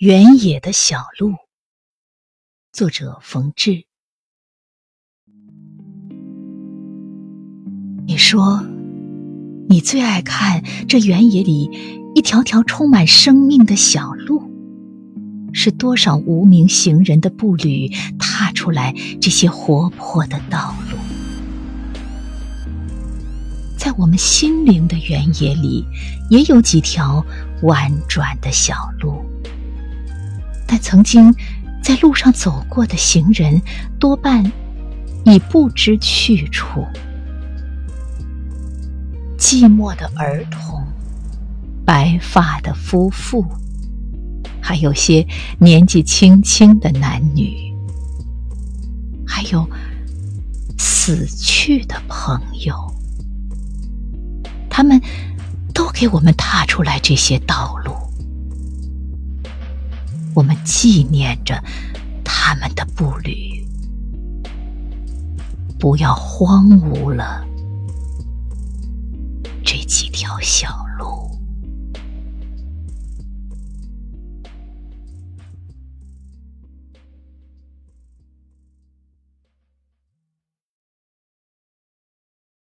原野的小路，作者冯至。你说，你最爱看这原野里一条条充满生命的小路，是多少无名行人的步履踏出来这些活泼的道路。在我们心灵的原野里，也有几条婉转的小路。但曾经在路上走过的行人，多半已不知去处。寂寞的儿童，白发的夫妇，还有些年纪轻轻的男女，还有死去的朋友，他们都给我们踏出来这些道路。我们纪念着他们的步履，不要荒芜了这几条小路。